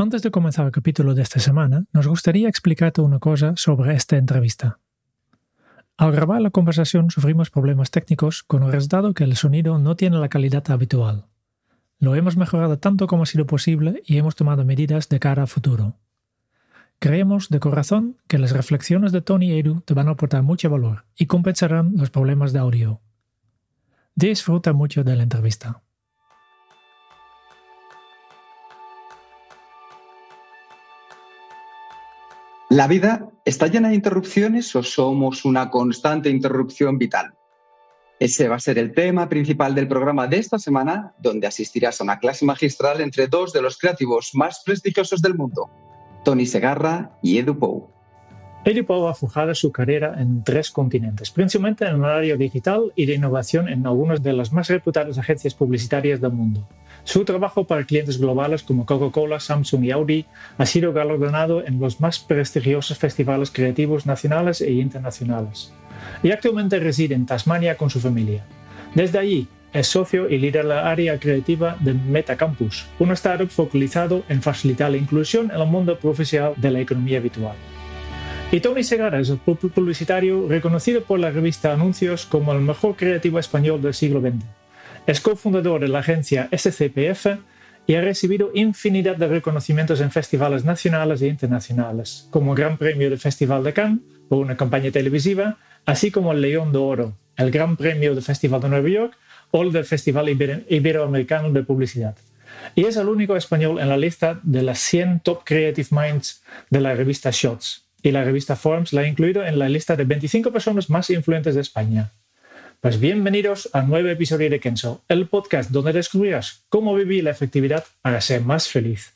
Antes de comenzar el capítulo de esta semana, nos gustaría explicarte una cosa sobre esta entrevista. Al grabar la conversación sufrimos problemas técnicos con el resultado que el sonido no tiene la calidad habitual. Lo hemos mejorado tanto como ha sido posible y hemos tomado medidas de cara a futuro. Creemos de corazón que las reflexiones de Tony y Edu te van a aportar mucho valor y compensarán los problemas de audio. Disfruta mucho de la entrevista. ¿La vida está llena de interrupciones o somos una constante interrupción vital? Ese va a ser el tema principal del programa de esta semana, donde asistirás a una clase magistral entre dos de los creativos más prestigiosos del mundo, Tony Segarra y Edu Pou. Edu Pou ha fijado su carrera en tres continentes, principalmente en el área digital y de innovación en algunas de las más reputadas agencias publicitarias del mundo. Su trabajo para clientes globales como Coca-Cola, Samsung y Audi ha sido galardonado en los más prestigiosos festivales creativos nacionales e internacionales. Y actualmente reside en Tasmania con su familia. Desde allí, es socio y líder de la área creativa de Metacampus, una startup focalizado en facilitar la inclusión en el mundo profesional de la economía virtual. Y Tony Segara es el publicitario reconocido por la revista Anuncios como el mejor creativo español del siglo XX. Es cofundador de la agencia SCPF y ha recibido infinidad de reconocimientos en festivales nacionales e internacionales, como Gran Premio del Festival de Cannes por una campaña televisiva, así como el León de Oro, el Gran Premio del Festival de Nueva York o el del Festival Iberoamericano de Publicidad. Y es el único español en la lista de las 100 Top Creative Minds de la revista Shots. Y la revista Forms la ha incluido en la lista de 25 personas más influyentes de España. Pues bienvenidos a nuevo episodio de Kenzo, el podcast donde descubrirás cómo vivir la efectividad para ser más feliz.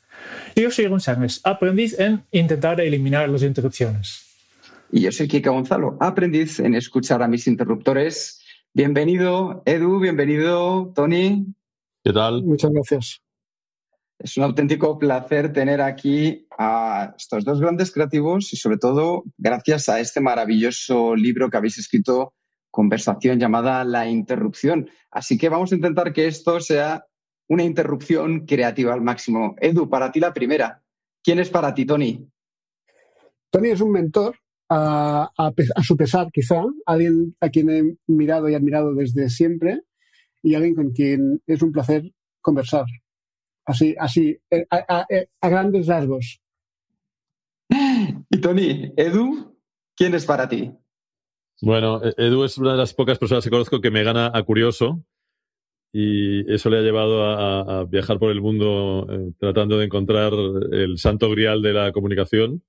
Yo soy González, aprendiz en intentar eliminar las interrupciones. Y yo soy Kika Gonzalo, aprendiz en escuchar a mis interruptores. Bienvenido, Edu, bienvenido, Tony. ¿Qué tal? Muchas gracias. Es un auténtico placer tener aquí a estos dos grandes creativos y sobre todo gracias a este maravilloso libro que habéis escrito conversación llamada La interrupción. Así que vamos a intentar que esto sea una interrupción creativa al máximo. Edu, para ti la primera. ¿Quién es para ti, Tony? Tony es un mentor, a, su pesar quizá, alguien a quien he mirado y admirado desde siempre y alguien con quien es un placer conversar. Así, así, eh, a, a grandes rasgos. Y Tony, Edu, ¿quién es para ti? Bueno, e-, Edu es una de las pocas personas que conozco que me gana a curioso y eso le ha llevado a, viajar por el mundo eh, tratando de encontrar el santo grial de la comunicación.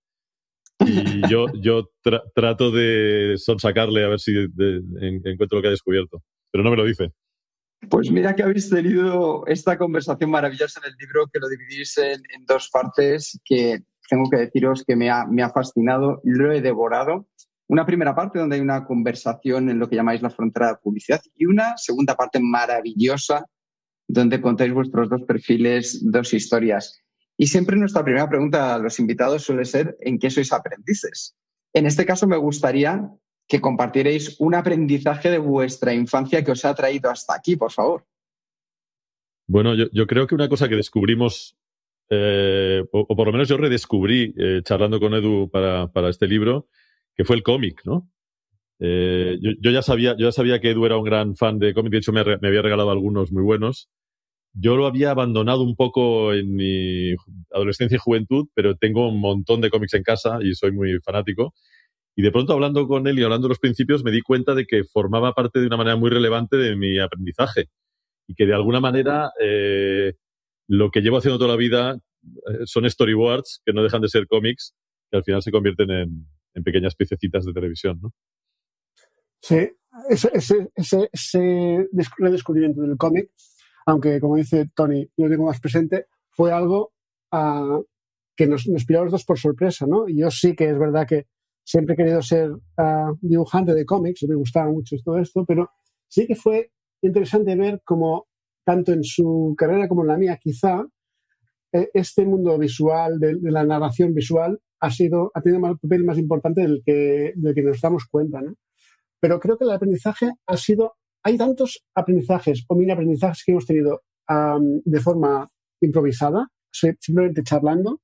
Y yo, yo trato de sonsacarle a ver si encuentro lo que ha descubierto, pero no me lo dice. Pues mira que habéis tenido esta conversación maravillosa en el libro, que lo dividís en, dos partes, que tengo que deciros que me ha, me ha fascinado, lo he devorado una primera parte donde hay una conversación en lo que llamáis la frontera de publicidad y una segunda parte maravillosa donde contáis vuestros dos perfiles, dos historias. Y siempre nuestra primera pregunta a los invitados suele ser ¿en qué sois aprendices? En este caso me gustaría que compartierais un aprendizaje de vuestra infancia que os ha traído hasta aquí, por favor. Bueno, yo, creo que una cosa que descubrimos, eh, o, por lo menos yo redescubrí eh, charlando con Edu para, para este libro, que fue el cómic, ¿no? Eh, yo, ya sabía, yo ya sabía que Edu era un gran fan de cómic, de hecho me, había regalado algunos muy buenos. Yo lo había abandonado un poco en mi adolescencia y juventud, pero tengo un montón de cómics en casa y soy muy fanático. Y de pronto hablando con él y hablando de los principios me di cuenta de que formaba parte de una manera muy relevante de mi aprendizaje y que de alguna manera eh, lo que llevo haciendo toda la vida eh, son storyboards que no dejan de ser cómics que al final se convierten en, en pequeñas piececitas de televisión, ¿no? Sí, ese, ese, redescubrimiento del cómic aunque como dice Tony, lo tengo más presente, fue algo uh, que nos, nos a los dos por sorpresa, ¿no? Y yo sí que es verdad que siempre he querido ser uh, dibujante de cómics, me gustaba mucho todo esto, pero sí que fue interesante ver cómo, tanto en su carrera como en la mía, quizá, eh, este mundo visual, de, la narración visual, ha, sido, ha tenido un papel más importante del que, del que nos damos cuenta, ¿no? Pero creo que el aprendizaje ha sido hay tantos aprendizajes o mini aprendizajes que hemos tenido um, de forma improvisada, simplemente charlando,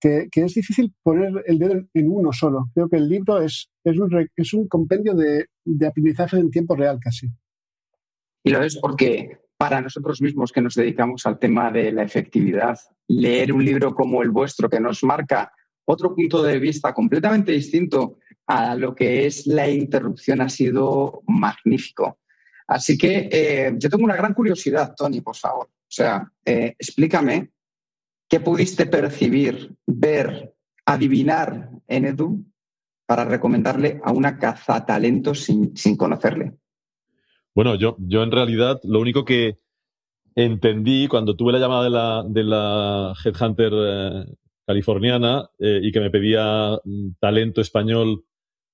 que, que, es difícil poner el dedo en uno solo. Creo que el libro es, es, un, es un compendio de, de aprendizaje en tiempo real casi. Y lo es porque para nosotros mismos que nos dedicamos al tema de la efectividad, leer un libro como el vuestro que nos marca otro punto de vista completamente distinto a lo que es la interrupción ha sido magnífico. Así que eh, yo tengo una gran curiosidad, Tony, por favor. O sea, eh, explícame qué pudiste percibir, ver, adivinar en Edu para recomendarle a una cazatalento sin, sin conocerle. Bueno, yo, yo en realidad lo único que entendí cuando tuve la llamada de la, de la Headhunter eh, californiana eh, y que me pedía mm, talento español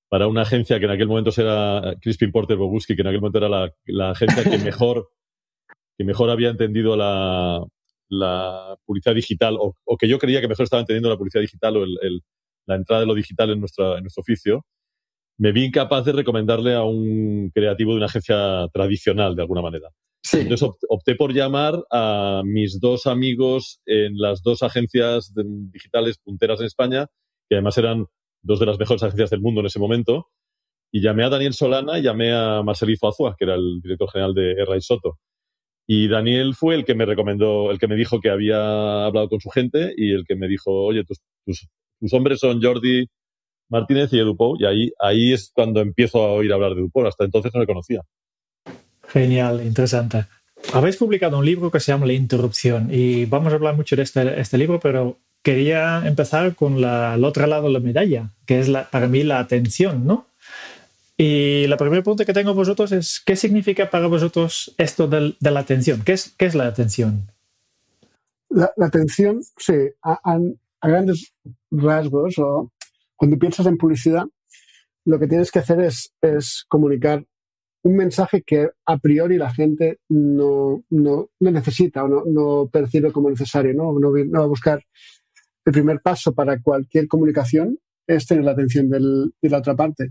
para una agencia que en aquel momento era Crispin Porter Boguski, que en aquel momento era la, la agencia que mejor, que mejor había entendido la, la publicidad digital, o, o, que yo creía que mejor estaba entendiendo la publicidad digital o el, el, la entrada de lo digital en, nuestra, en nuestro oficio, me vi incapaz de recomendarle a un creativo de una agencia tradicional, de alguna manera. Entonces opté por llamar a mis dos amigos en las dos agencias digitales punteras en España, que además eran dos de las mejores agencias del mundo en ese momento, y llamé a Daniel Solana y llamé a Marcelito Azua, que era el director general de Erra y Soto. Y Daniel fue el que me recomendó, el que me dijo que había hablado con su gente y el que me dijo, oye, tus, hombres son Jordi Martínez y Edu Pou. Y ahí, es cuando empiezo a oír hablar de Edu Pou. Hasta entonces no le conocía. Genial, interesante. Habéis publicado un libro que se llama La Interrupción y vamos a hablar mucho de este, este libro, pero quería empezar con la, el otro lado de la medalla, que es para mí la atención, ¿no? Y la primera pregunta que tengo vosotros es, ¿qué significa para vosotros esto de, la atención? ¿Qué es, ¿Qué es, la atención? La, atención, sí, a, a, grandes rasgos, o cuando piensas en publicidad, lo que tienes que hacer es comunicar un mensaje que a priori la gente no, no, no necesita o no, no, percibe como necesario, ¿no? No, no va a buscar el primer paso para cualquier comunicación es tener la atención del, de la otra parte.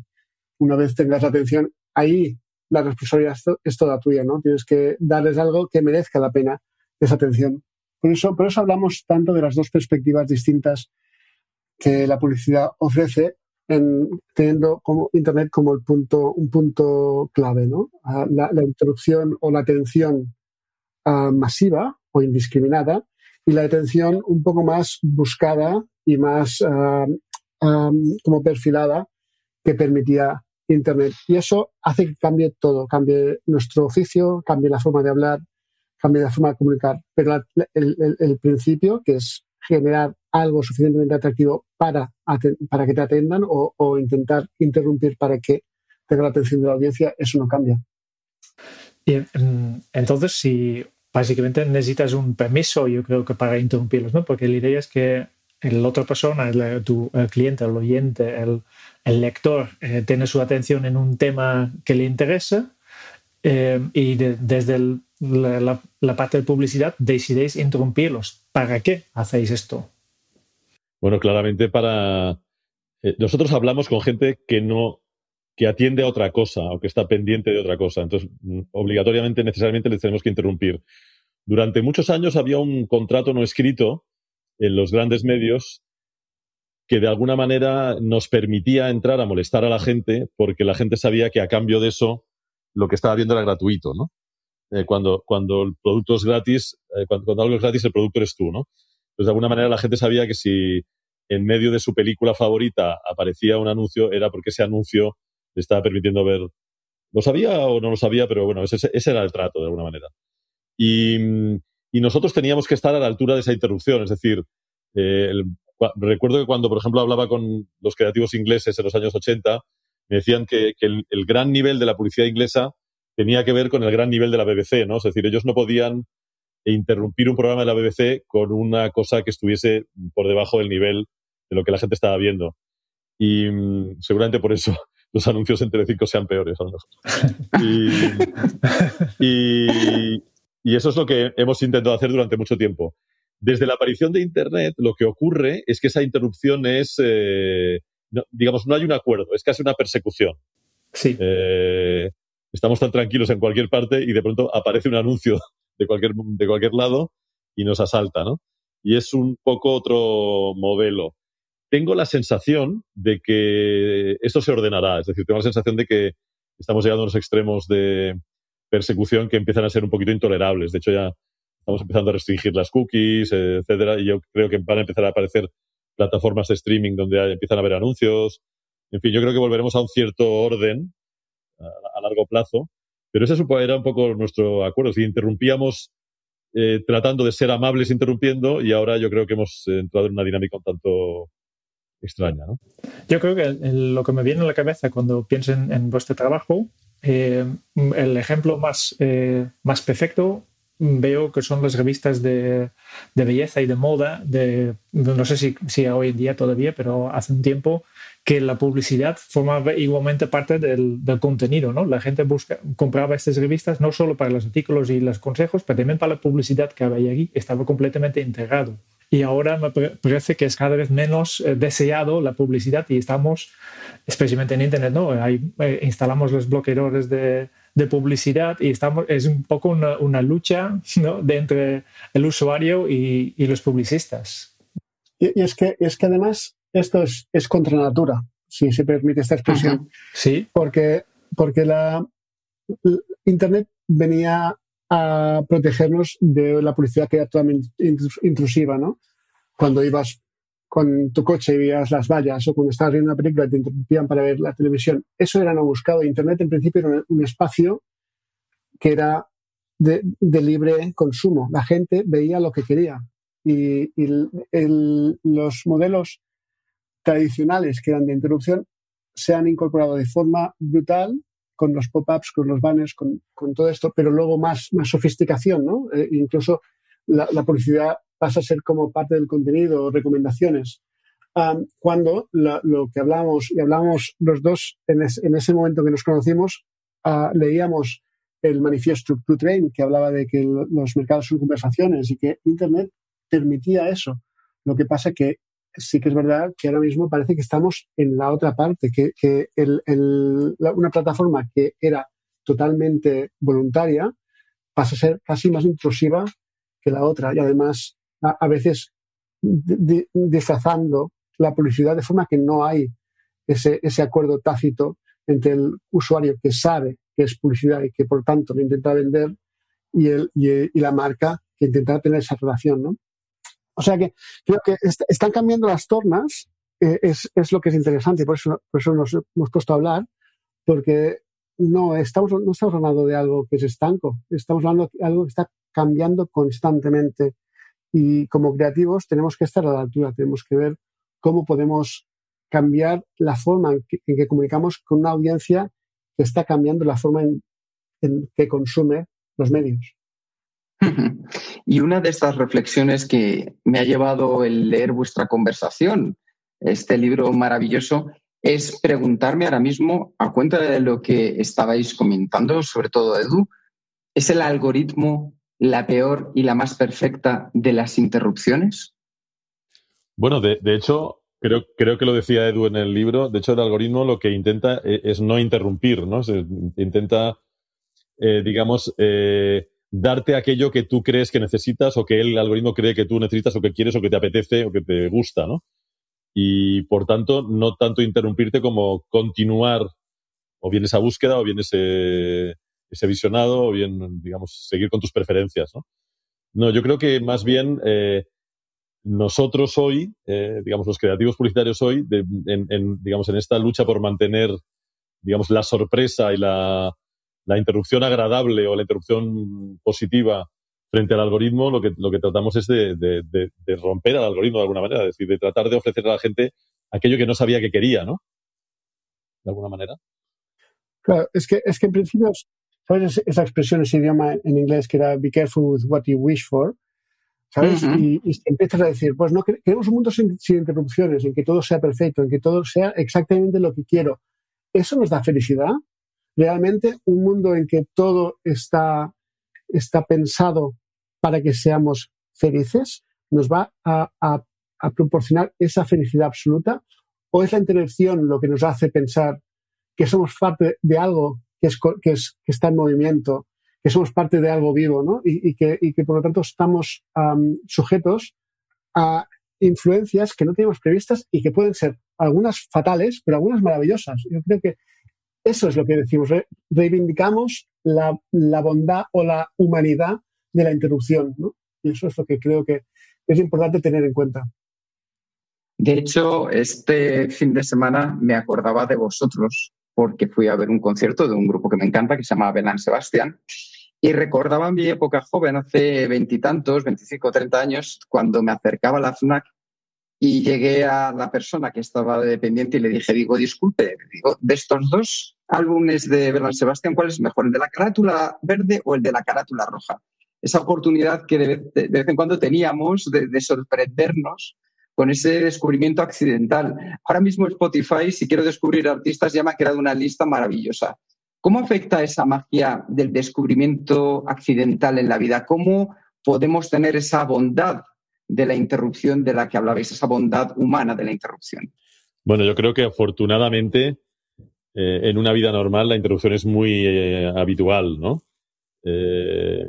Una vez tengas la atención, ahí la responsabilidad es toda tuya, ¿no? Tienes que darles algo que merezca la pena esa atención. Por eso, por eso hablamos tanto de las dos perspectivas distintas que la publicidad ofrece, en, teniendo como Internet como el punto, un punto clave, ¿no? Ah, la, la interrupción o la atención uh, masiva o indiscriminada y la atención un poco más buscada y más uh, um, como perfilada que permitía Internet. Y eso hace que cambie todo, cambie nuestro oficio, cambie la forma de hablar, cambie la forma de comunicar. Pero la, el, el, el, principio, que es generar algo suficientemente atractivo para, para que te atendan o, intentar interrumpir para que tenga la atención de la audiencia, eso no cambia. Y, entonces, si básicamente necesitas un permiso, yo creo que para interrumpirlos, ¿no? Porque la idea es que la otra persona, el, tu cliente, el oyente, el, el lector, eh, tiene su atención en un tema que le interesa eh, y de, desde el, la, la, parte de publicidad decidéis interrumpirlos. ¿Para qué hacéis esto? Bueno, claramente para... Eh, nosotros hablamos con gente que no que atiende a otra cosa o que está pendiente de otra cosa. Entonces, mm, obligatoriamente, necesariamente les tenemos que interrumpir. Durante muchos años había un contrato no escrito en los grandes medios que de alguna manera nos permitía entrar a molestar a la gente porque la gente sabía que a cambio de eso lo que estaba viendo era gratuito, ¿no? Eh, cuando, cuando el producto es gratis, eh, cuando, cuando, algo es gratis, el producto eres tú, ¿no? Entonces, de alguna manera la gente sabía que si en medio de su película favorita aparecía un anuncio, era porque ese anuncio estaba permitiendo ver. ¿Lo sabía o no lo sabía? Pero bueno, ese, ese era el trato, de alguna manera. Y, nosotros teníamos que estar a la altura de esa interrupción. Es decir, eh, recuerdo que cuando, por ejemplo, hablaba con los creativos ingleses en los años 80, me decían que, que el, el, gran nivel de la publicidad inglesa tenía que ver con el gran nivel de la BBC, ¿no? Es decir, ellos no podían e interrumpir un programa de la BBC con una cosa que estuviese por debajo del nivel de lo que la gente estaba viendo. Y mm, seguramente por eso los anuncios en Telecinco sean peores, a lo mejor. Y, eso es lo que hemos intentado hacer durante mucho tiempo. Desde la aparición de Internet, lo que ocurre es que esa interrupción es, eh, digamos, no hay un acuerdo, es casi una persecución. Sí. Eh, estamos tan tranquilos en cualquier parte y de pronto aparece un anuncio de cualquier, de cualquier lado y nos asalta, ¿no? Y es un poco otro modelo. Tengo la sensación de que esto se ordenará, es decir, tengo la sensación de que estamos llegando a unos extremos de persecución que empiezan a ser un poquito intolerables. De hecho, ya estamos empezando a restringir las cookies, etcétera, y yo creo que van a empezar a aparecer plataformas de streaming donde empiezan a haber anuncios. En fin, yo creo que volveremos a un cierto orden a, largo plazo, pero ese era un poco nuestro acuerdo. Si interrumpíamos eh, tratando de ser amables interrumpiendo y ahora yo creo que hemos entrado en una dinámica un tanto extraña. Yo creo que lo que me viene a la cabeza cuando pienso en, vuestro trabajo, eh, el ejemplo más, eh, más perfecto veo que son las revistas de, belleza y de moda, de, no sé si, si, hoy en día todavía, pero hace un tiempo, que la publicidad formaba igualmente parte del, contenido. ¿no? La gente busca, compraba estas revistas no solo para los artículos y los consejos, pero también para la publicidad que había allí. Estaba completamente integrado. Y ahora me parece que es cada vez menos eh, deseado la publicidad y estamos, especialmente en Internet, ¿no? Ahí, eh, instalamos los bloqueadores de, de publicidad y estamos, es un poco una, una lucha ¿no? de entre el usuario y, y los publicistas. Y, es, que, es que además esto es, es contra natura, si se permite esta expresión. Sí. Porque, porque la, Internet venía a protegernos de la publicidad que era totalmente intrusiva, ¿no? Cuando ibas con tu coche y veías las vallas o cuando estabas viendo una película y te interrumpían para ver la televisión. Eso era no buscado. Internet en principio era un espacio que era de, libre consumo. La gente veía lo que quería. Y, los modelos tradicionales que eran de interrupción se han incorporado de forma brutal con los pop-ups, con los banners, con, todo esto, pero luego más, más sofisticación, ¿no? Eh, incluso la, publicidad pasa a ser como parte del contenido, recomendaciones. cuando lo que hablamos, y hablamos los dos en, ese momento que nos conocimos, ah, leíamos el manifiesto to Train, que hablaba de que los mercados son conversaciones y que Internet permitía eso. Lo que pasa que sí que es verdad que ahora mismo parece que estamos en la otra parte, que, que una plataforma que era totalmente voluntaria pasa a ser casi más intrusiva que la otra y además a, veces disfrazando la publicidad de forma que no hay ese, ese acuerdo tácito entre el usuario que sabe que es publicidad y que por tanto lo intenta vender y, el, y, la marca que intenta tener esa relación, ¿no? O sea que creo que están cambiando las tornas, eh, es, es, lo que es interesante y por eso, por eso nos hemos puesto a hablar, porque no estamos, no estamos hablando de algo que es estanco, estamos hablando de algo que está cambiando constantemente y como creativos tenemos que estar a la altura, tenemos que ver cómo podemos cambiar la forma en que, comunicamos con una audiencia que está cambiando la forma en, que consume los medios. Y una de estas reflexiones que me ha llevado el leer vuestra conversación, este libro maravilloso, es preguntarme ahora mismo, a cuenta de lo que estabais comentando, sobre todo Edu, ¿es el algoritmo la peor y la más perfecta de las interrupciones? Bueno, de, hecho, creo, creo que lo decía Edu en el libro, de hecho el algoritmo lo que intenta e, es, no interrumpir, ¿no? intenta, eh, digamos, eh, darte aquello que tú crees que necesitas o que el algoritmo cree que tú necesitas o que quieres o que te apetece o que te gusta, ¿no? Y por tanto, no tanto interrumpirte como continuar o bien esa búsqueda o bien ese, ese visionado o bien, digamos, seguir con tus preferencias, ¿no? No, yo creo que más bien eh, nosotros hoy, eh, digamos, los creativos publicitarios hoy, en, digamos, en esta lucha por mantener, digamos, la sorpresa y la, interrupción agradable o la interrupción positiva frente al algoritmo, lo que, lo que tratamos es de, de, romper al algoritmo de alguna manera, es decir, de tratar de ofrecer a la gente aquello que no sabía que quería, ¿no? De alguna manera. Claro, es que, es que en principio ¿sabes? Esa expresión, ese idioma en inglés que era be careful with what you wish for, ¿sabes? y, empiezas a decir, pues no, queremos un mundo sin, interrupciones, en que todo sea perfecto, en que todo sea exactamente lo que quiero. ¿Eso nos da felicidad? Realmente un mundo en que todo está, está pensado para que seamos felices, nos va a, proporcionar esa felicidad absoluta o es la interacción lo que nos hace pensar que somos parte de algo que, es, que está en movimiento, que somos parte de algo vivo, ¿no? Y, que, y que, por lo tanto estamos sujetos a influencias que no teníamos previstas y que pueden ser algunas fatales, pero algunas maravillosas. Yo creo que eso es lo que decimos. reivindicamos la, bondad o la humanidad de la interrupción, ¿no? Y eso es lo que creo que es importante tener en cuenta. De hecho, este fin de semana me acordaba de vosotros porque fui a ver un concierto de un grupo que me encanta que se llama Belán Sebastián y recordaba mi época joven, hace veintitantos, veinticinco, treinta años, cuando me acercaba a la FNAC y llegué a la persona que estaba dependiente y le dije, digo, disculpe, digo, de estos dos álbumes de Belán Sebastián, ¿cuál es mejor, el de la carátula verde o el de la carátula roja? Esa oportunidad que de, vez en cuando teníamos de sorprendernos con ese descubrimiento accidental. Ahora mismo Spotify, si quiero descubrir artistas, ya me ha creado una lista maravillosa. ¿Cómo afecta esa magia del descubrimiento accidental en la vida? ¿Cómo podemos tener esa bondad de la interrupción de la que hablabais, esa bondad humana de la interrupción? Bueno, yo creo que afortunadamente eh, en una vida normal la interrupción es muy eh, habitual, ¿no? Eh,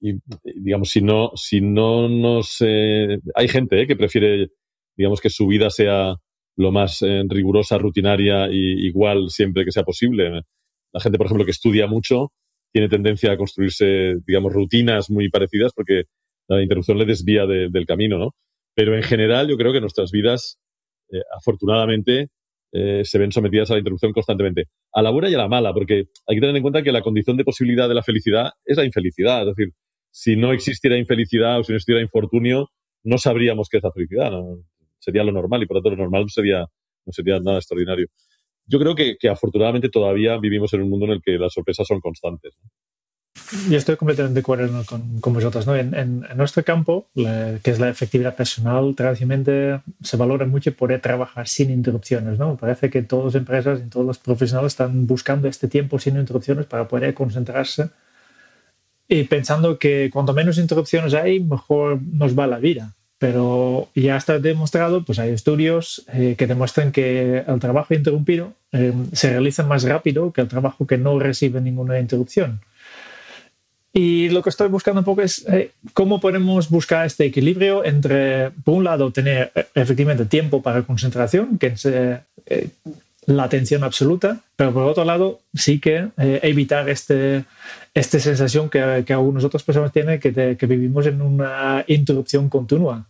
y digamos, si no, si no nos... hay gente que prefiere, digamos, que su vida sea lo más rigurosa, rutinaria y igual siempre que sea posible. La gente, por ejemplo, que estudia mucho, tiene tendencia a construirse, digamos, rutinas muy parecidas porque la interrupción le desvía del camino, ¿no? Pero en general yo creo que nuestras vidas, eh, afortunadamente, se ven sometidas a la interrupción constantemente. A la buena y a la mala, porque hay que tener en cuenta que la condición de posibilidad de la felicidad es la infelicidad. Es decir, si no existiera infelicidad o si no existiera infortunio, no sabríamos qué es la felicidad. Sería lo normal y por lo tanto lo normal no sería, no sería nada extraordinario. Yo creo que, afortunadamente todavía vivimos en un mundo en el que las sorpresas son constantes. Yo estoy completamente de acuerdo con, vosotros. ¿no? En, nuestro campo, que es la efectividad personal, tradicionalmente se valora mucho poder trabajar sin interrupciones. ¿no? Parece que todas las empresas y todos los profesionales están buscando este tiempo sin interrupciones para poder concentrarse y pensando que cuanto menos interrupciones hay, mejor nos va la vida. Pero ya está demostrado, pues hay estudios eh, que demuestran que el trabajo interrumpido eh, se realiza más rápido que el trabajo que no recibe ninguna interrupción. Y lo que estoy buscando un poco es eh, cómo podemos buscar este equilibrio entre, por un lado, tener efectivamente tiempo para concentración, que se, la atención absoluta, pero por otro lado sí que eh, evitar este, esta sensación que, que algunas otras personas tienen que, que, vivimos en una interrupción continua.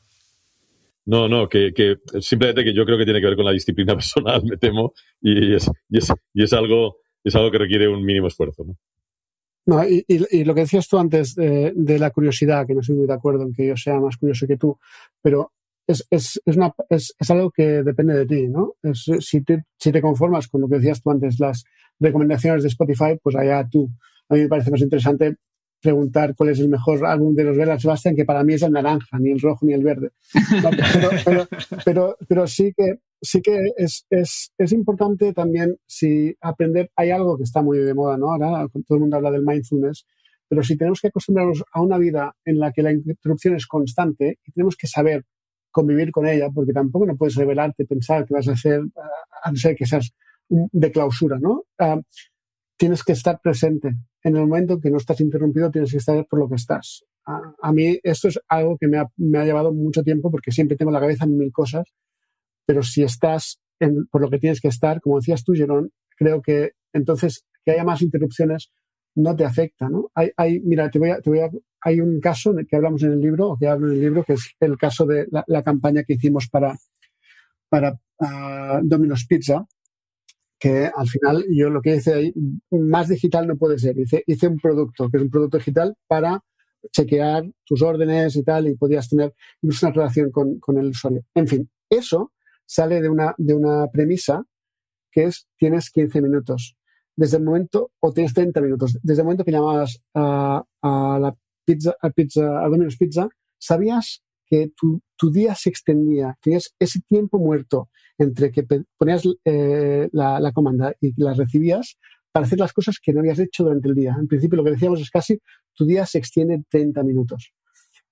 No, no, que, que, simplemente que yo creo que tiene que ver con la disciplina personal, me temo, y es, y es, y es algo, es algo que requiere un mínimo esfuerzo. ¿no? No, y, y, lo que decías tú antes de, de, la curiosidad, que no estoy muy de acuerdo en que yo sea más curioso que tú, pero es, es, es, es, algo que depende de ti, ¿no? si, te, si te conformas con lo que decías tú antes, las recomendaciones de Spotify, pues allá tú. A mí me parece más interesante preguntar cuál es el mejor álbum de los Velas Sebastian, que para mí es el naranja, ni el rojo ni el verde. pero, pero, sí que, sí que es, es, es importante también si aprender, hay algo que está muy de moda, ¿no? Ahora todo el mundo habla del mindfulness, pero si tenemos que acostumbrarnos a una vida en la que la interrupción es constante y tenemos que saber convivir con ella, porque tampoco no puedes revelarte, pensar que vas a hacer, a no ser que seas de clausura, ¿no? Ah, tienes que estar presente. En el momento que no estás interrumpido, tienes que estar por lo que estás. a mí esto es algo que me ha, me ha, llevado mucho tiempo porque siempre tengo la cabeza en mil cosas, pero si estás en, por lo que tienes que estar, como decías tú, Jerón, creo que entonces que haya más interrupciones no te afecta, ¿no? Hay, mira, te voy, a, te voy a, hay un caso que hablamos en el libro, o que hablo en el libro, que es el caso de la, campaña que hicimos para, para uh, Domino's Pizza, que al final yo lo que hice ahí, más digital no puede ser. Hice, hice un producto, que es un producto digital para chequear tus órdenes y tal, y podías tener una relación con, con el usuario. En fin, eso sale de una, de una premisa que es tienes 15 minutos desde el momento, o tienes 30 minutos, desde el momento que llamabas a, la pizza, a pizza, a Domino's Pizza, sabías que tu, tu, día se extendía, tenías ese tiempo muerto entre que ponías eh, la, la, comanda y la recibías para hacer las cosas que no habías hecho durante el día. En principio lo que decíamos es casi tu día se extiende 30 minutos.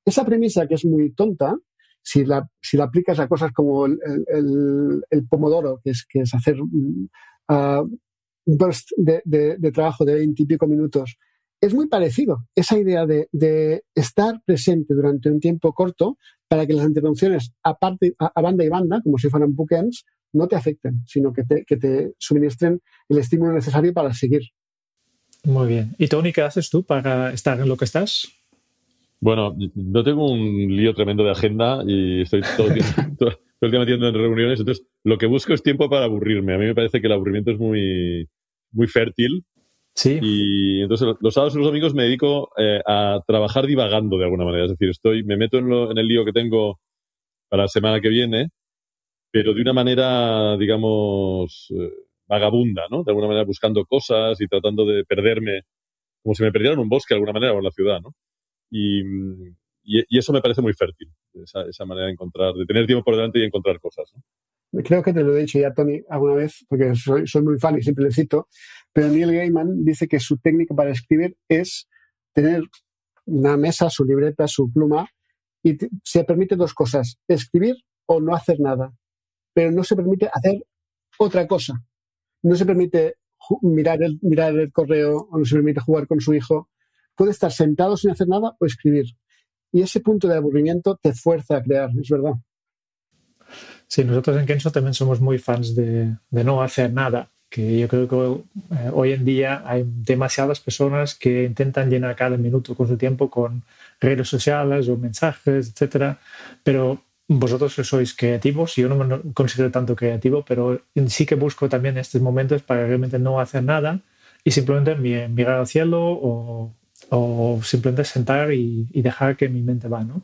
Esa premisa que es muy tonta, si la, si la aplicas a cosas como el, el, el pomodoro, que es, que es hacer uh, un burst de, de, trabajo de 20 y pico minutos, es muy parecido. Esa idea de, estar presente durante un tiempo corto para que las interrupciones a, a banda y banda, como si fueran bookends, no te afecten, sino que te, que te suministren el estímulo necesario para seguir. Muy bien. ¿Y Tony, qué haces tú para estar en lo que estás? Bueno, no tengo un lío tremendo de agenda y estoy todo el, tiempo, todo, el día metiendo en reuniones. Entonces, lo que busco es tiempo para aburrirme. A mí me parece que el aburrimiento es muy, muy fértil. Sí. Y entonces, los sábados y los domingos me dedico eh, a trabajar divagando de alguna manera. Es decir, estoy, me meto en, lo, en el lío que tengo para la semana que viene, pero de una manera, digamos, eh, vagabunda, ¿no? De alguna manera buscando cosas y tratando de perderme, como si me perdiera en un bosque de alguna manera o en la ciudad, ¿no? Y, eso me parece muy fértil, esa, esa, manera de encontrar, de tener tiempo por delante y encontrar cosas. ¿no? Creo que te lo he dicho ya, Tony, alguna vez, porque soy, soy muy fan y siempre le cito, pero Neil Gaiman dice que su técnica para escribir es tener una mesa, su libreta, su pluma, y se permite dos cosas, escribir o no hacer nada, pero no se permite hacer otra cosa. No se permite mirar el, mirar el correo o no se permite jugar con su hijo puede estar sentado sin hacer nada o escribir. Y ese punto de aburrimiento te fuerza a crear, es verdad. Sí, nosotros en Kenzo también somos muy fans de, de no hacer nada, que yo creo que eh, hoy en día hay demasiadas personas que intentan llenar cada minuto con su tiempo con redes sociales o mensajes, etcétera, pero vosotros sois creativos, yo no me considero tanto creativo, pero sí que busco también estos momentos para realmente no hacer nada y simplemente mirar al cielo o o simplemente sentar y, y, dejar que mi mente va, ¿no?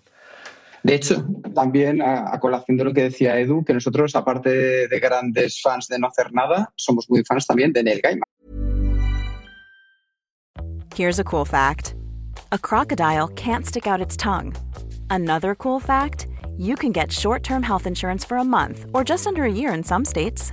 De hecho, también a, a, colación de lo que decía Edu, que nosotros, aparte de, de grandes fans de no hacer nada, somos muy fans también de Neil Gaiman. Here's a cool fact. A crocodile can't stick out its tongue. Another cool fact, you can get short-term health insurance for a month or just under a year in some states.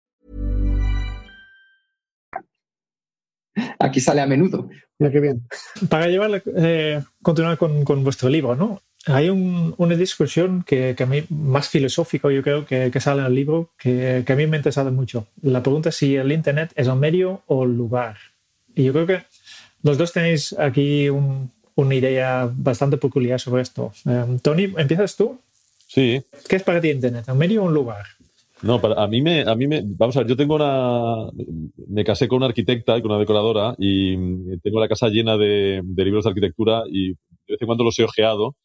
Aquí sale a menudo. Mira qué bien. Para llevar, eh, continuar con, con, vuestro libro, ¿no? Hay un, una discusión que, que, a mí, más filosófica, yo creo, que, que sale en el libro, que, que, a mí me ha interesado mucho. La pregunta es si el Internet es el medio o el lugar. Y yo creo que los dos tenéis aquí un, una idea bastante peculiar sobre esto. Um, Tony, ¿empiezas tú? Sí. ¿Qué es para ti Internet? ¿Un medio o un lugar? No, para, a mí me, a mí me, vamos a ver, yo tengo una, me casé con una arquitecta y con una decoradora y tengo la casa llena de, de libros de arquitectura y de vez en cuando los he ojeado.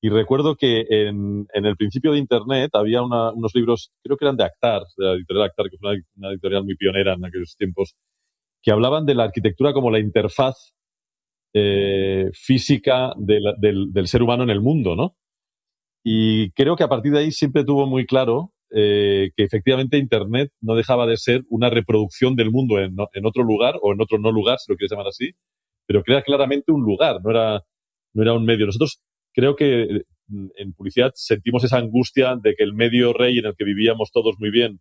Y recuerdo que en, en el principio de Internet había una, unos libros, creo que eran de Actar, de la editorial Actar, que fue una, editorial muy pionera en aquellos tiempos, que hablaban de la arquitectura como la interfaz eh, física de del, del ser humano en el mundo, ¿no? Y creo que a partir de ahí siempre tuvo muy claro eh, que efectivamente Internet no dejaba de ser una reproducción del mundo en, otro lugar o en otro no lugar, si lo quieres llamar así, pero que claramente un lugar, no era, no era un medio. Nosotros creo que mm, en publicidad sentimos esa angustia de que el medio rey en el que vivíamos todos muy bien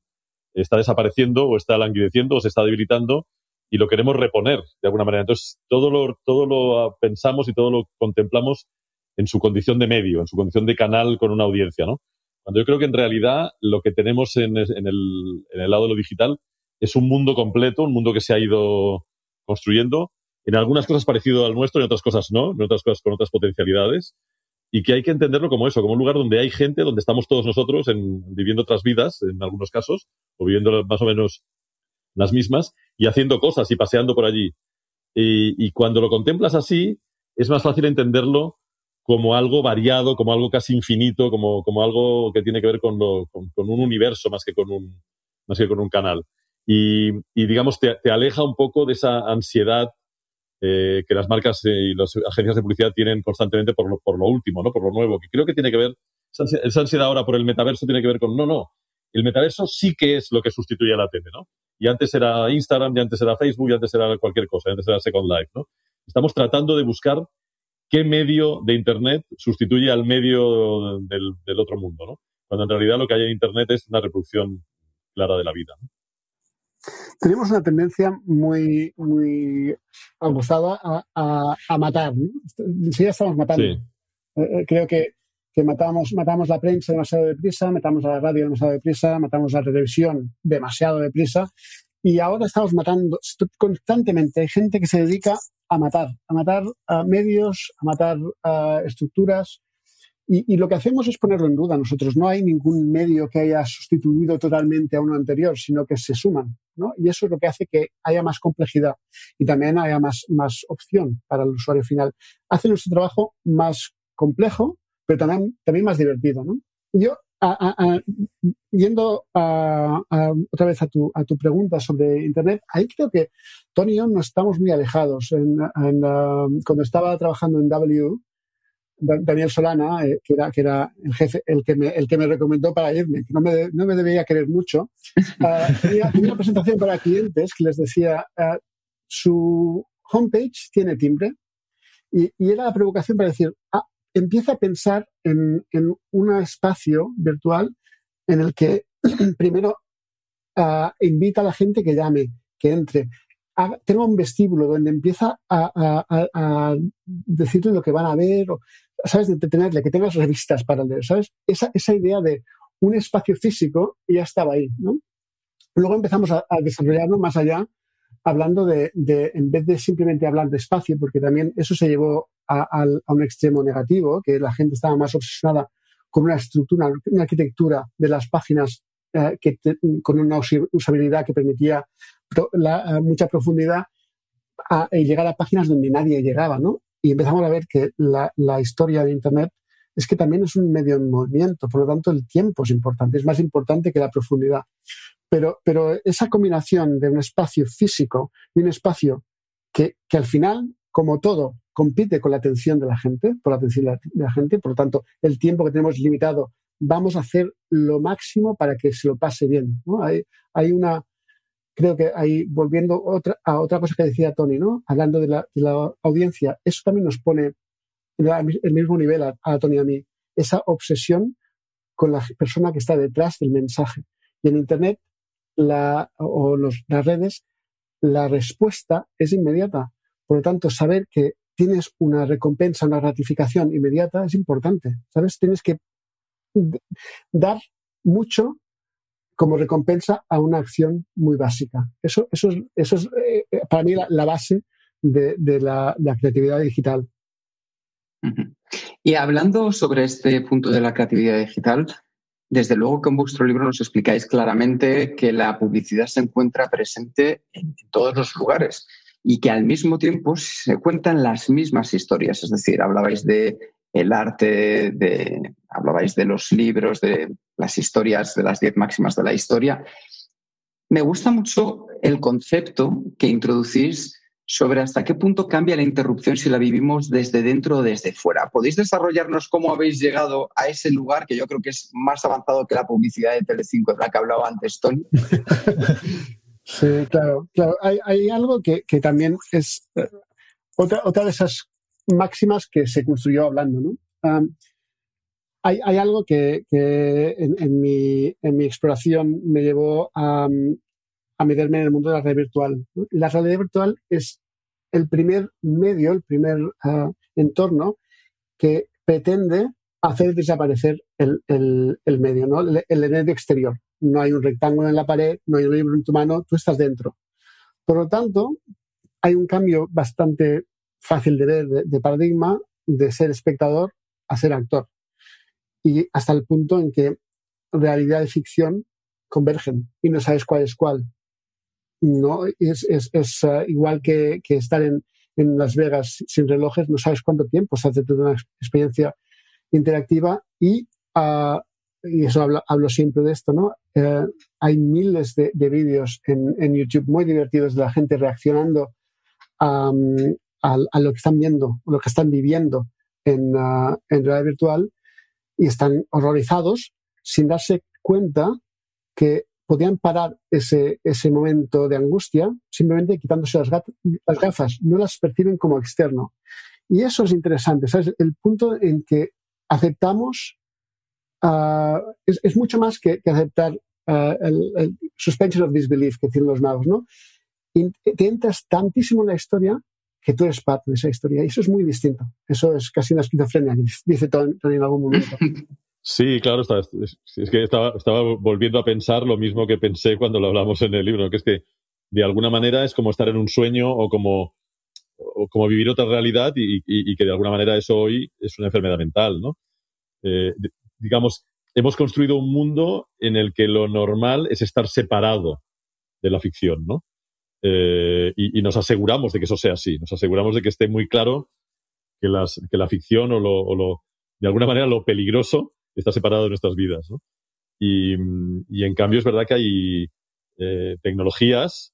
está desapareciendo o está languideciendo o se está debilitando y lo queremos reponer de alguna manera. Entonces, todo lo, todo lo pensamos y todo lo contemplamos en su condición de medio, en su condición de canal con una audiencia, ¿no? Cuando yo creo que en realidad lo que tenemos en, el, en lado de lo digital es un mundo completo, un mundo que se ha ido construyendo, en algunas cosas parecido al nuestro, en otras cosas no, en otras cosas con otras potencialidades, y que hay que entenderlo como eso, como un lugar donde hay gente, donde estamos todos nosotros en, viviendo otras vidas, en algunos casos, o viviendo más o menos las mismas, y haciendo cosas y paseando por allí. Y, cuando lo contemplas así, es más fácil entenderlo como algo variado, como algo casi infinito, como, como algo que tiene que ver con, lo, con, un universo más que con un, más que con un canal. Y, digamos, te, te, aleja un poco de esa ansiedad eh, que las marcas y las agencias de publicidad tienen constantemente por lo, por lo último, ¿no? por lo nuevo, que creo que tiene que ver, esa ansiedad ahora por el metaverso tiene que ver con, no, no, el metaverso sí que es lo que sustituye a la tele, ¿no? Y antes era Instagram, y antes era Facebook, y antes era cualquier cosa, y antes era Second Life, ¿no? Estamos tratando de buscar qué medio de Internet sustituye al medio del, del otro mundo, ¿no? Cuando en realidad lo que hay en Internet es una reproducción clara de la vida. ¿no? tenemos una tendencia muy, muy abusada a, a, matar. ¿no? Sí, ya estamos matando. Eh, eh, creo que, que matamos, matamos la prensa demasiado deprisa, matamos a la radio demasiado deprisa, matamos a la televisión demasiado deprisa. Y ahora estamos matando constantemente. Hay gente que se dedica a matar, a matar a medios, a matar a estructuras, y, lo que hacemos es ponerlo en duda nosotros. No hay ningún medio que haya sustituido totalmente a uno anterior, sino que se suman. ¿no? Y eso es lo que hace que haya más complejidad y también haya más, más opción para el usuario final. Hace nuestro trabajo más complejo, pero también, también más divertido. ¿no? Yo, yendo otra vez a tu, a tu pregunta sobre Internet, ahí creo que Tony y yo no estamos muy alejados. En, cuando estaba trabajando en W, Daniel Solana, eh, que, era, que era el jefe, el que me, el que me recomendó para irme, que no me, no me debía querer mucho, uh, tenía, una presentación para clientes que les decía, uh, su homepage tiene timbre, y, y, era la provocación para decir, ah, empieza a pensar en, un espacio virtual en el que primero uh, invita a la gente que llame, que entre, tengo un vestíbulo donde empieza a, a, a, decirle lo que van a ver, o, ¿sabes? De tenerle, que tengas revistas para leer, ¿sabes? Esa, idea de un espacio físico ya estaba ahí, ¿no? Luego empezamos a, desarrollarlo más allá, hablando de, en vez de simplemente hablar de espacio, porque también eso se llevó a, un extremo negativo, que la gente estaba más obsesionada con una estructura, una arquitectura de las páginas eh, que con una usabilidad que permitía eh, mucha profundidad a, llegar a páginas donde nadie llegaba, ¿no? y empezamos a ver que la, la, historia de Internet es que también es un medio en movimiento, por lo tanto el tiempo es importante, es más importante que la profundidad. Pero, pero esa combinación de un espacio físico y un espacio que, que al final, como todo, compite con la atención de la gente, por la atención de la, gente, por lo tanto el tiempo que tenemos limitado, vamos a hacer lo máximo para que se lo pase bien. Hay, una, creo que ahí, volviendo otra, a otra cosa que decía Tony, ¿no? Hablando de la, audiencia, eso también nos pone el mismo nivel a, Tony y a mí. Esa obsesión con la persona que está detrás del mensaje. Y en Internet o las redes, la respuesta es inmediata. Por lo tanto, saber que tienes una recompensa, una gratificación inmediata es importante. ¿Sabes? Tienes que dar mucho como recompensa a una acción muy básica. Eso, eso es, eso es eh, para mí la, base de, la, creatividad digital. Y hablando sobre este punto de la creatividad digital, desde luego que en vuestro libro nos explicáis claramente que la publicidad se encuentra presente en todos los lugares y que al mismo tiempo se cuentan las mismas historias. Es decir, hablabais de el arte, de, hablabais de los libros, de las historias, de las diez máximas de la historia. Me gusta mucho el concepto que introducís sobre hasta qué punto cambia la interrupción si la vivimos desde dentro o desde fuera. ¿Podéis desarrollarnos cómo habéis llegado a ese lugar que yo creo que es más avanzado que la publicidad de Telecinco de la que hablaba antes Tony? Sí, claro, claro. Hay, algo que, también es eh, otra, otra de esas máximas que se construyó hablando, ¿no? hay, hay, algo que, en, mi, en, mi, exploración me llevó a, meterme en el mundo de la realidad virtual. La realidad virtual es el primer medio, el primer uh, entorno que pretende hacer desaparecer el, el, medio, ¿no? El, medio exterior. No hay un rectángulo en la pared, no hay un libro en tu mano, tú estás dentro. Por lo tanto, hay un cambio bastante fácil de ver de, paradigma de ser espectador a ser actor. Y hasta el punto en que realidad y ficción convergen y no sabes cuál es cuál. No, es, es, uh, igual que, estar en, en, Las Vegas sin relojes, no sabes cuánto tiempo se hace toda una experiencia interactiva y, uh, y eso hablo, hablo, siempre de esto, ¿no? Uh, hay miles de, de vídeos en, en, YouTube muy divertidos de la gente reaccionando um, a, a, lo que están viendo, lo que están viviendo en, uh, en realidad virtual y están horrorizados sin darse cuenta que podían parar ese, ese momento de angustia simplemente quitándose las, las gafas, no las perciben como externo. Y eso es interesante, ¿sabes? El punto en que aceptamos uh, es, es, mucho más que, que aceptar uh, el, el, suspension of disbelief que tienen los magos, ¿no? Y te entras tantísimo en la historia que tú eres parte de esa historia. Y eso es muy distinto. Eso es casi una esquizofrenia, dice Tony en algún momento. Sí, claro, está, es, es, que estaba, estaba, volviendo a pensar lo mismo que pensé cuando lo hablamos en el libro, que es que de alguna manera es como estar en un sueño o como, o como vivir otra realidad y, y, y, que de alguna manera eso hoy es una enfermedad mental, ¿no? Eh, digamos, hemos construido un mundo en el que lo normal es estar separado de la ficción, ¿no? Eh, y, y, nos aseguramos de que eso sea así, nos aseguramos de que esté muy claro que, las, que la ficción o lo, o lo, de alguna manera lo peligroso está separado de nuestras vidas. ¿no? Y, y, en cambio es verdad que hay eh, tecnologías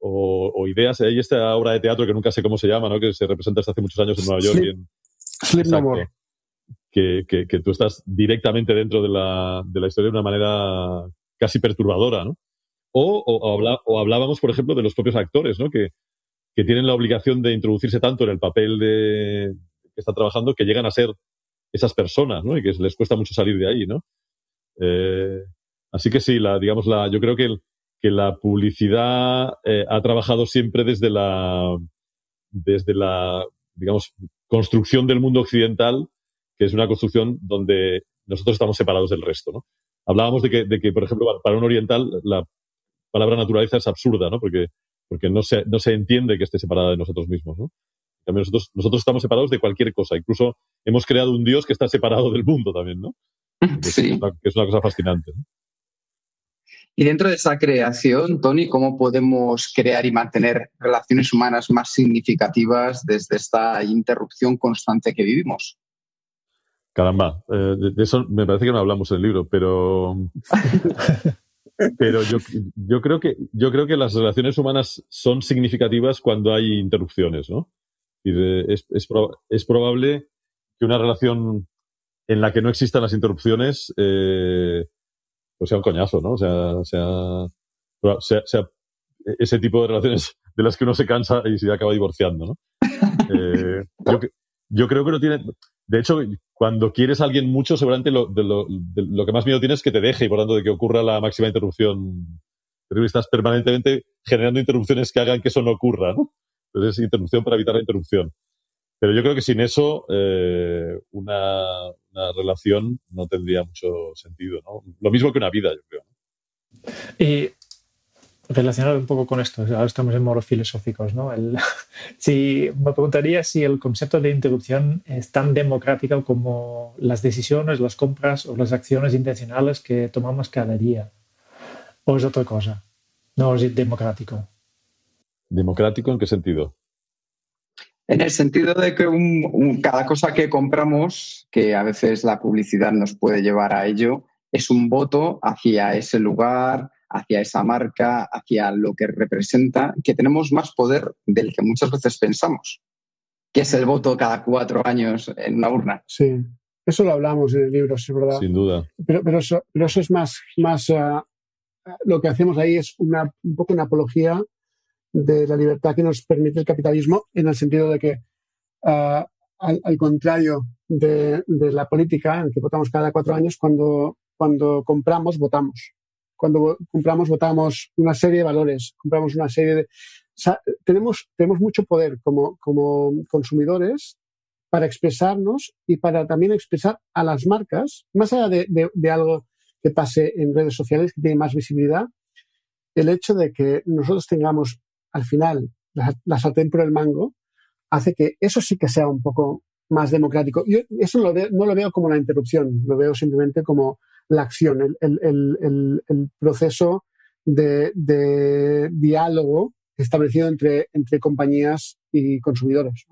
o, o, ideas. Hay esta obra de teatro que nunca sé cómo se llama, ¿no? que se representa desde hace muchos años en Nueva York. Sleep, en, Sleep no more. Que, que, que, tú estás directamente dentro de la, de la historia de una manera casi perturbadora, ¿no? O, o, o, hablábamos, por ejemplo, de los propios actores, ¿no? Que, que tienen la obligación de introducirse tanto en el papel de que están trabajando que llegan a ser esas personas, ¿no? Y que les cuesta mucho salir de ahí, ¿no? Eh, así que sí, la, digamos, la, yo creo que, que la publicidad eh, ha trabajado siempre desde la, desde la, digamos, construcción del mundo occidental, que es una construcción donde nosotros estamos separados del resto, ¿no? Hablábamos de que, de que, por ejemplo, para un oriental la palabra naturaleza es absurda, ¿no? Porque, porque no, se, no se entiende que esté separada de nosotros mismos, ¿no? Nosotros, nosotros estamos separados de cualquier cosa. Incluso hemos creado un Dios que está separado del mundo también, ¿no? Sí. Es, una, es una cosa fascinante. ¿no? Y dentro de esa creación, Tony, ¿cómo podemos crear y mantener relaciones humanas más significativas desde esta interrupción constante que vivimos? Caramba, eh, de, eso me parece que no hablamos en el libro, pero, pero yo, yo, creo que, yo creo que las relaciones humanas son significativas cuando hay interrupciones, ¿no? Es, es, es, probable que una relación en la que no existan las interrupciones eh, pues sea un coñazo, ¿no? O sea, sea, sea, sea, ese tipo de relaciones de las que uno se cansa y se acaba divorciando, ¿no? Eh, yo, yo, creo que no tiene... De hecho, cuando quieres a alguien mucho, seguramente lo, de lo, de lo que más miedo tienes es que te deje y por tanto de que ocurra la máxima interrupción. Pero estás permanentemente generando interrupciones que hagan que eso no ocurra, ¿no? Entonces es interrupción para evitar la interrupción. Pero yo creo que sin eso eh, una, relación no tendría mucho sentido. ¿no? Lo mismo que una vida, yo creo. Y relacionado un poco con esto, ahora estamos en modos filosóficos, ¿no? El, si, me preguntaría si el concepto de interrupción es tan democrático como las decisiones, las compras o las acciones intencionales que tomamos cada día. ¿O es otra cosa? No es democrático. ¿Democrático en qué sentido? En el sentido de que un, un, cada cosa que compramos, que a veces la publicidad nos puede llevar a ello, es un voto hacia ese lugar, hacia esa marca, hacia lo que representa, que tenemos más poder del que muchas veces pensamos, que es el voto cada cuatro años en una urna. Sí, eso lo hablamos en el libro, es verdad. Sin duda. Pero, pero, eso, pero eso es más, más uh, lo que hacemos ahí es una, un poco una apología de la libertad que nos permite el capitalismo, en el sentido de que, uh, al, al, contrario de, de, la política, en que votamos cada cuatro años, cuando, cuando compramos, votamos. Cuando compramos, votamos una serie de valores, compramos una serie de... Tenemos, tenemos mucho poder como, como consumidores para expresarnos y para también expresar a las marcas, más allá de, algo que pase en redes sociales que tiene más visibilidad, el hecho de que nosotros tengamos al final la, la sartén por el mango hace que eso sí que sea un poco más democrático. Yo eso no lo veo como una interrupción, lo veo simplemente como la acción, el, proceso de, diálogo establecido entre, entre compañías y consumidores.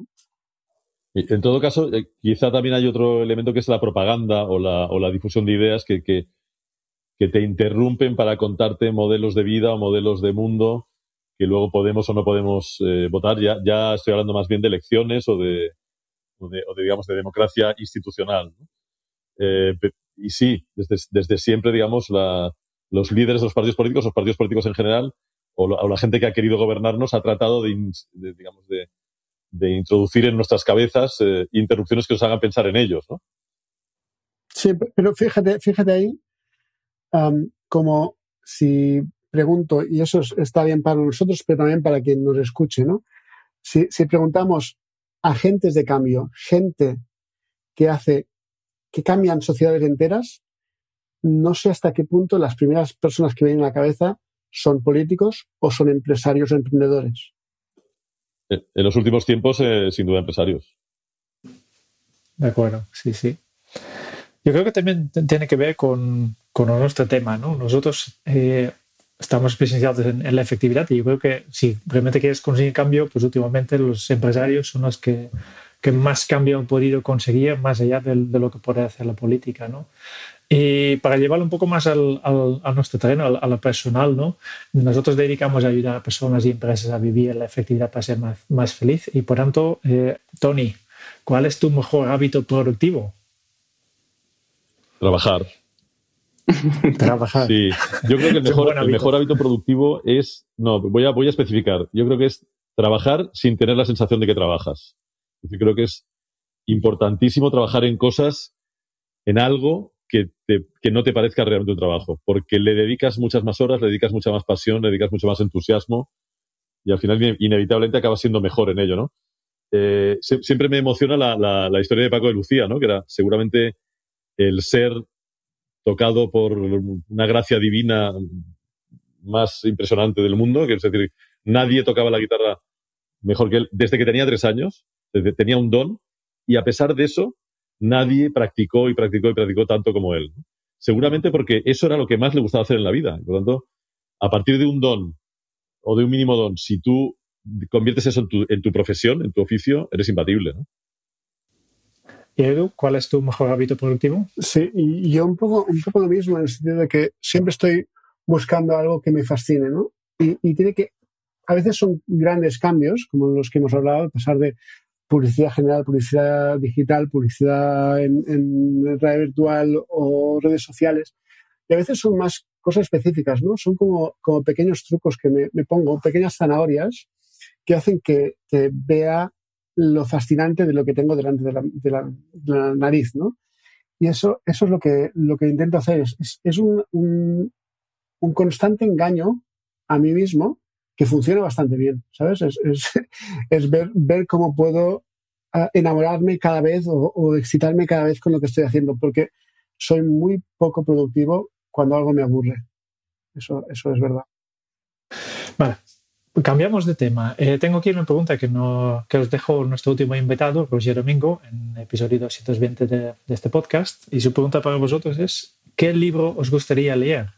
En todo caso, eh, quizá también hay otro elemento que es la propaganda o la, o la difusión de ideas que, que, te interrumpen para contarte modelos de vida o modelos de mundo que luego podemos o no podemos eh, votar. Ya, ya estoy hablando más bien de elecciones o de, o de, digamos, de democracia institucional. Eh, y sí, desde, desde siempre, digamos, los líderes de los partidos políticos, los partidos políticos en general, o, la gente que ha querido gobernarnos, ha tratado de, digamos, de, de, introducir en nuestras cabezas eh, interrupciones que nos hagan pensar en ellos, ¿no? Sí, pero fíjate, fíjate ahí, como si pregunto, y eso está bien para nosotros, pero también para quien nos escuche, ¿no? Si, si preguntamos agentes de cambio, gente que hace, que cambian sociedades enteras, no sé hasta qué punto las primeras personas que vienen a la cabeza son políticos o son empresarios o emprendedores. En los últimos tiempos, eh, sin duda, empresarios. De acuerdo, sí, sí. Yo creo que también tiene que ver con, con nuestro tema, ¿no? Nosotros eh, estamos especializados en, la efectividad y yo creo que si realmente quieres conseguir cambio, pues últimamente los empresarios son los que, que más cambio han podido conseguir más allá de, lo que puede hacer la política, ¿no? Y para llevarlo un poco más al, a nuestro terreno, a, lo personal, ¿no? Nosotros dedicamos a ayudar a personas y empresas a vivir la efectividad para ser más, más feliz. Y por tanto, eh, Tony, ¿cuál es tu mejor hábito productivo? Trabajar. Trabajar. Sí, yo creo que el mejor, el mejor hábito productivo es, no, voy a, voy a especificar, yo creo que es trabajar sin tener la sensación de que trabajas. Creo que es importantísimo trabajar en cosas, en algo que, no te parezca realmente un trabajo, porque le dedicas muchas más horas, le dedicas mucha más pasión, le dedicas mucho más entusiasmo y al final inevitablemente acabas siendo mejor en ello, ¿no? Eh, siempre me emociona la, la, historia de Paco de Lucía, ¿no? Que era seguramente el ser tocado por una gracia divina más impresionante del mundo, que es decir, nadie tocaba la guitarra mejor que él desde que tenía tres años, tenía un don, y a pesar de eso, nadie practicó y practicó y practicó tanto como él. Seguramente porque eso era lo que más le gustaba hacer en la vida. Por lo tanto, a partir de un don o de un mínimo don, si tú conviertes eso en tu, en tu profesión, en tu oficio, eres imbatible. ¿no? Edu, ¿cuál es tu mejor hábito productivo? Sí, y yo un poco, un poco lo mismo, en el sentido de que siempre estoy buscando algo que me fascine, ¿no? Y, tiene que, a veces son grandes cambios, como los que hemos hablado, pasar de publicidad general, publicidad digital, publicidad en, en red virtual o redes sociales. Y a veces son más cosas específicas, ¿no? Son como, como pequeños trucos que me, me pongo, pequeñas zanahorias que hacen que, que vea lo fascinante de lo que tengo delante de la, de la, nariz, ¿no? Y eso, eso es lo que, lo que intento hacer. Es, es, un, un, un, constante engaño a mí mismo que funciona bastante bien, ¿sabes? Es, es, es ver, ver cómo puedo ah, enamorarme cada vez o, o, excitarme cada vez con lo que estoy haciendo, porque soy muy poco productivo cuando algo me aburre. Eso, eso es verdad. Vale, Cambiamos de tema. Eh, tengo aquí una pregunta que, no, que os dejo nuestro último invitado, Roger Domingo, en el episodio 220 de, de este podcast. Y su pregunta para vosotros es, ¿qué libro os gustaría leer?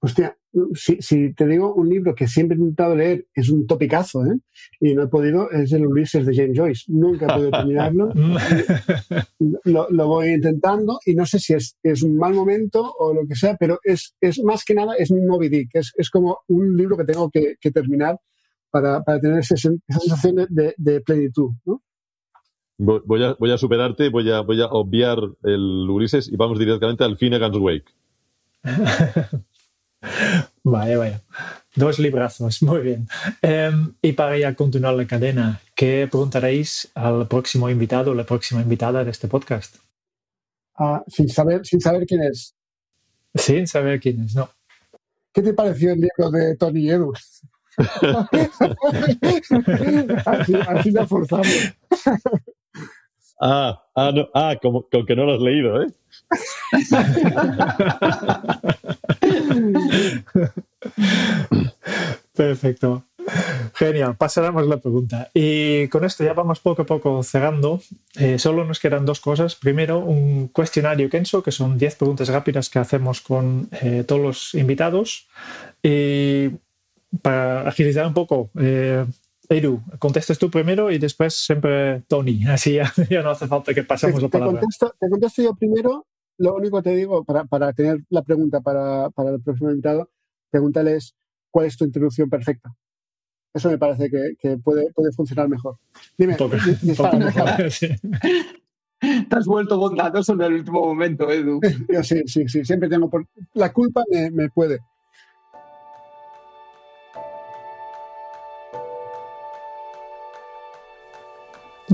Hostia, si, si, te digo un libro que siempre he intentado leer, es un topicazo, ¿eh? Y no he podido, es el Ulises de James Joyce. Nunca he podido terminarlo. lo, lo, voy intentando y no sé si es, es, un mal momento o lo que sea, pero es, es más que nada, es mi Moby Dick. Es, es como un libro que tengo que, que terminar para, para tener esa sensación de, de, plenitud, ¿no? Voy a, voy a superarte, voy a, voy a obviar el Ulises y vamos directamente al Finnegan's Wake. Vaya, vaya. Dos librazos, muy bien. Em, y para ya continuar la cadena, ¿qué preguntaréis al próximo invitado o la próxima invitada de este podcast? Ah, sin, saber, sin saber quién es. Sin saber quién es, no. ¿Qué te pareció el libro de Tony Edu? así, así la forzamos. Ah, ah, no, ah como, con que no lo has leído, ¿eh? Perfecto. Genial, pasaremos la pregunta. Y con esto ya vamos poco a poco cerrando. Eh, solo nos quedan dos cosas. Primero, un cuestionario Kenso, que son 10 preguntas rápidas que hacemos con eh, todos los invitados. Y para agilizar un poco, eh, Edu, contestes tú primero y después siempre Tony. Así ya, no hace falta que pasemos la palabra. Te contesto, yo primero. Lo único que te digo, para, para tener la pregunta para, para el próximo invitado, pregúntales cuál es tu introducción perfecta. Eso me parece que, puede, puede, funcionar mejor. Dime, Te has vuelto bondadoso en el último momento, Edu. Yo sí, sí, sí. Siempre tengo por... La culpa me, me puede.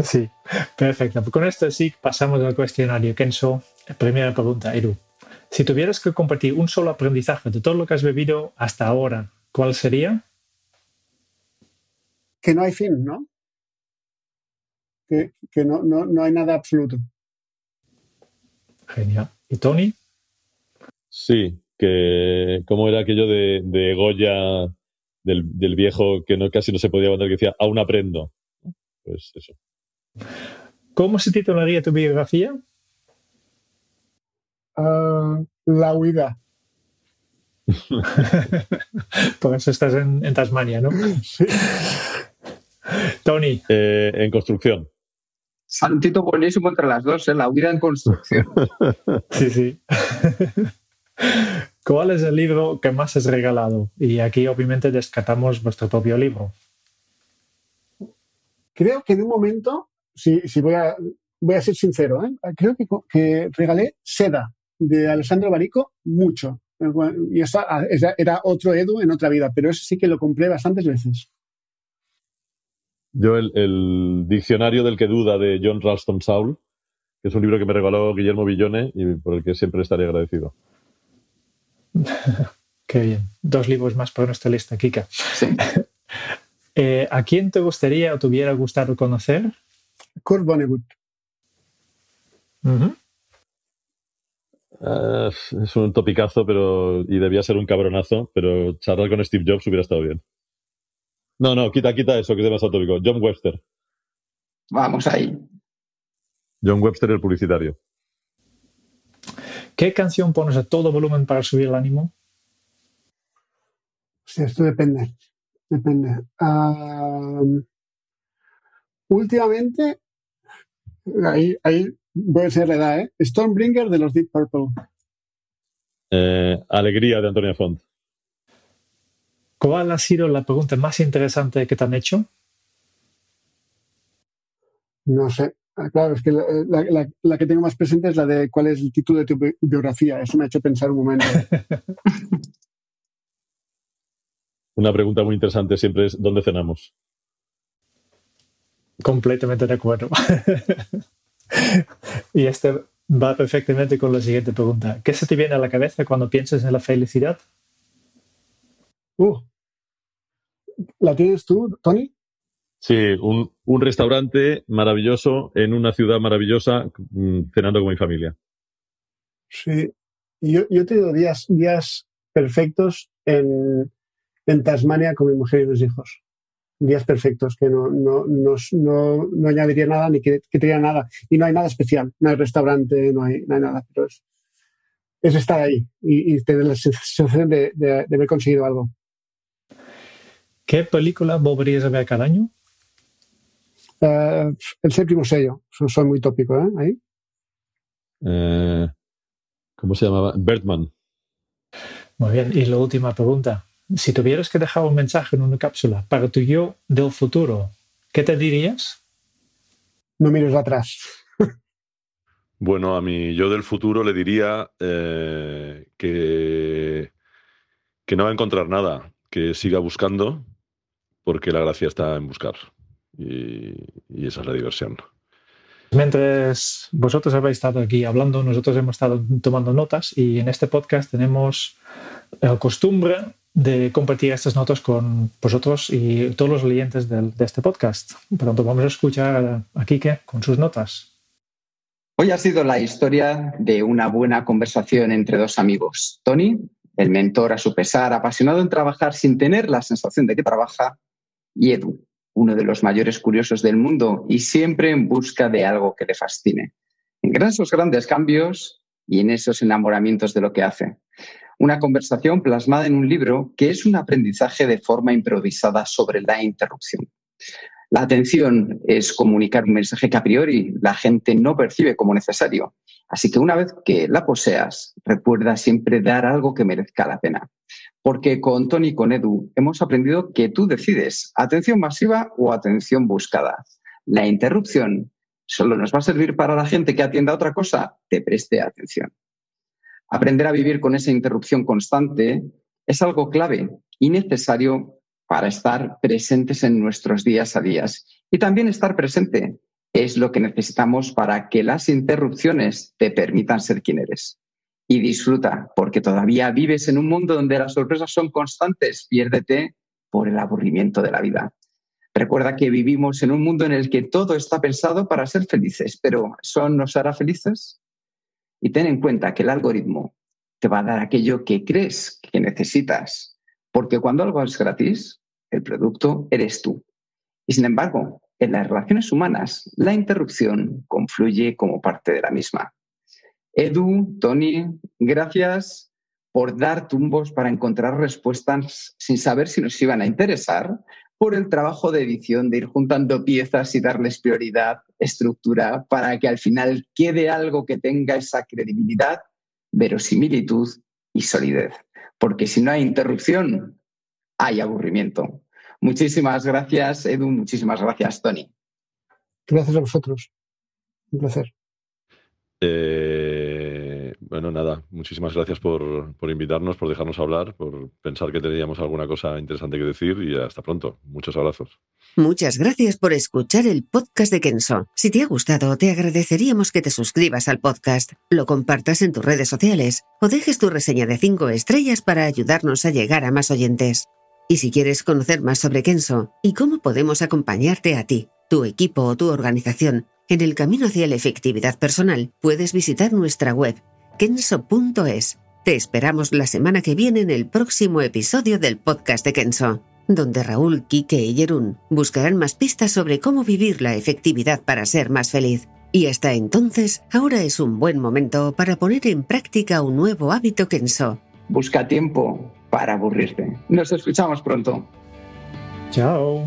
Sí, perfecto. Con esto sí pasamos al cuestionario. Kenzo, primera pregunta, Edu. Si tuvieras que compartir un solo aprendizaje de todo lo que has bebido hasta ahora, ¿cuál sería? que no hay fin, ¿no? Que, no, no, hay nada absoluto. Genial. ¿Y Tony? Sí, que cómo era aquello de, Goya, del, viejo que no, casi no se podía aguantar, que decía, aún aprendo. Pues eso. ¿Cómo se titularía tu biografía? La huida. Por eso estás en, en Tasmania, ¿no? Sí. Tony. Eh, en construcción. Santito buenísimo entre las dos, ¿eh? la huida en construcción. sí, sí. ¿Cuál es el libro que más has regalado? Y aquí obviamente descartamos vuestro propio libro. Creo que en un momento, si, voy, a, voy a ser sincero, ¿eh? creo que, regalé Seda de Alessandro Barico mucho. Y esa era otro Edu en otra vida, pero eso sí que lo compré bastantes veces. Yo el, diccionario del que duda de John Ralston Saul, que es un libro que me regaló Guillermo Villone y por el que siempre estaré agradecido. Qué bien. Dos libros más para nuestra lista, Kika. Eh, ¿A quién te gustaría o te hubiera gustado conocer? Kurt Vonnegut. Ah, es un topicazo pero, y debía ser un cabronazo, pero charlar con Steve Jobs hubiera estado bien. No, no, quita, quita eso, que es demasiado tópico. John Webster. Vamos ahí. John Webster, el publicitario. ¿Qué canción pones a todo volumen para subir el ánimo? Sí, esto depende. Depende. últimamente, ahí, ahí voy a ser la edad, ¿eh? Stormbringer de los Deep Purple. Eh, alegría de Antonia Font. ¿Cuál ha sido la pregunta más interesante que te han hecho? No sé. Ah, claro, es que la, que tengo más presente es la de cuál es el título de tu biografía. Eso me ha hecho pensar un momento. Una pregunta muy interesante siempre es ¿dónde cenamos? Completamente de acuerdo. y este va perfectamente con la siguiente pregunta. ¿Qué se te viene a la cabeza cuando piensas en la felicidad? Uh, ¿La tienes tú, Tony? Sí, un, restaurante maravilloso en una ciudad maravillosa, mm, cenando con mi familia. Sí, yo, yo he tenido días, días perfectos en, Tasmania con mi mujer y mis hijos. Días perfectos, que no, no, no, añadiría nada ni que, que nada. Y no hay nada especial, no hay restaurante, no hay, nada, pero es, estar ahí y, tener la sensación de haber conseguido algo. ¿Qué película volverías a ver cada año? Eh, el séptimo sello. Soy muy tópico, ¿eh? Ahí. Eh, ¿Cómo se llamaba? Bertman. Muy bien. Y la última pregunta. Si tuvieras que dejar un mensaje en una cápsula para tu yo del futuro, ¿qué te dirías? No mires atrás. bueno, a mi yo del futuro le diría que, que no va a encontrar nada, que siga buscando porque la gracia está en buscar. Y, esa es la diversión. Mientras vosotros habéis estado aquí hablando, nosotros hemos estado tomando notas y en este podcast tenemos la costumbre de compartir estas notas con vosotros y todos los oyentes de, este podcast. Por tanto, vamos a escuchar a Kike con sus notas. Hoy ha sido la historia de una buena conversación entre dos amigos. Tony, el mentor a su pesar, apasionado en trabajar sin tener la sensación de que trabaja, y Edu, uno de los mayores curiosos del mundo y siempre en busca de algo que le fascine. En esos grandes cambios y en esos enamoramientos de lo que hace. Una conversación plasmada en un libro que es un aprendizaje de forma improvisada sobre la interrupción. La atención es comunicar un mensaje que a priori la gente no percibe como necesario. Así que una vez que la poseas, recuerda siempre dar algo que merezca la pena. Porque con Tony y con Edu hemos aprendido que tú decides atención masiva o atención buscada. La interrupción solo nos va a servir para la gente que atienda otra cosa, te preste atención. Aprender a vivir con esa interrupción constante es algo clave y necesario para estar presentes en nuestros días a días. Y también estar presente es lo que necesitamos para que las interrupciones te permitan ser quien eres. Y disfruta, porque todavía vives en un mundo donde las sorpresas son constantes. Piérdete por el aburrimiento de la vida. Recuerda que vivimos en un mundo en el que todo está pensado para ser felices, pero ¿eso nos hará felices? Y ten en cuenta que el algoritmo te va a dar aquello que crees que necesitas, porque cuando algo es gratis, el producto eres tú. Y sin embargo, en las relaciones humanas, la interrupción confluye como parte de la misma. Edu, Tony, gracias por dar tumbos para encontrar respuestas sin saber si nos iban a interesar, por el trabajo de edición, de ir juntando piezas y darles prioridad, estructura, para que al final quede algo que tenga esa credibilidad, verosimilitud y solidez. Porque si no hay interrupción, hay aburrimiento. Muchísimas gracias, Edu. Muchísimas gracias, Tony. Gracias a vosotros. Un placer. Eh, bueno, nada, muchísimas gracias por, por, invitarnos, por dejarnos hablar, por pensar que teníamos alguna cosa interesante que decir y hasta pronto. Muchos abrazos. Muchas gracias por escuchar el podcast de Kenso. Si te ha gustado, te agradeceríamos que te suscribas al podcast, lo compartas en tus redes sociales o dejes tu reseña de 5 estrellas para ayudarnos a llegar a más oyentes. Y si quieres conocer más sobre Kenso y cómo podemos acompañarte a ti, tu equipo o tu organización en el camino hacia la efectividad personal, puedes visitar nuestra web kenso.es. Te esperamos la semana que viene en el próximo episodio del podcast de Kenso, donde Raúl, Kike y Jerún buscarán más pistas sobre cómo vivir la efectividad para ser más feliz. Y hasta entonces, ahora es un buen momento para poner en práctica un nuevo hábito Kenso. Busca tiempo para aburrirte. Nos escuchamos pronto. Chao.